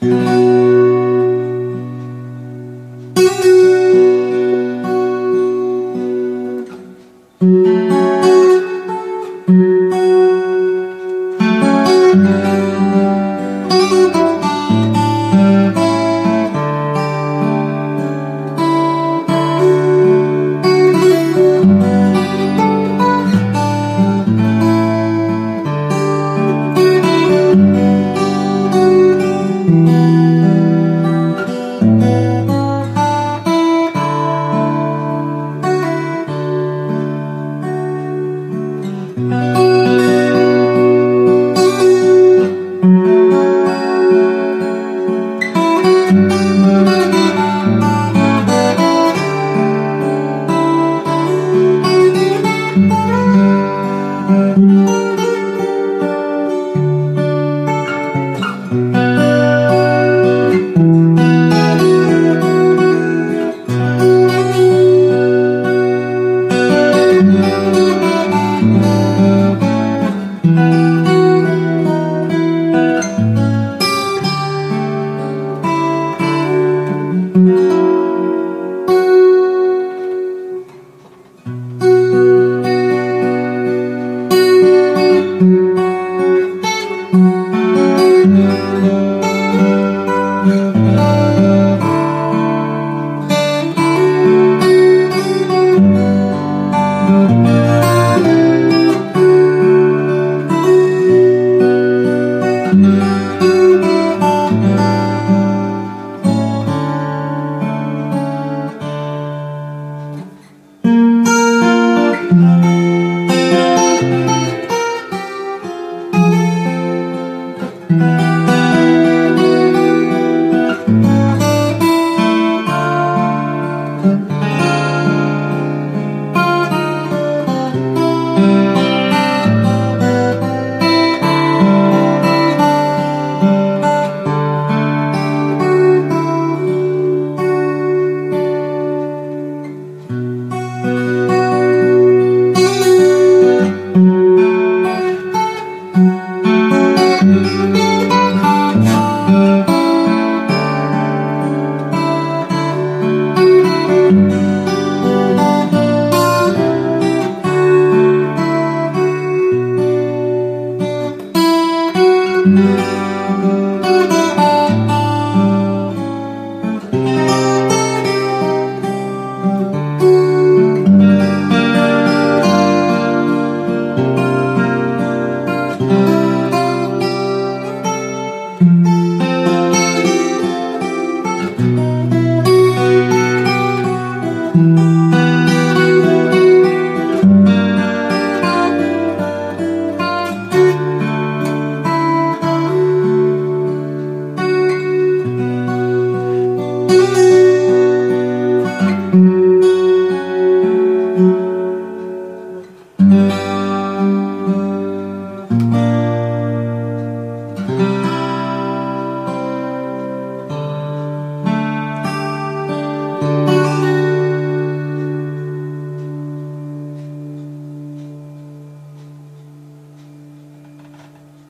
thank mm -hmm. you Música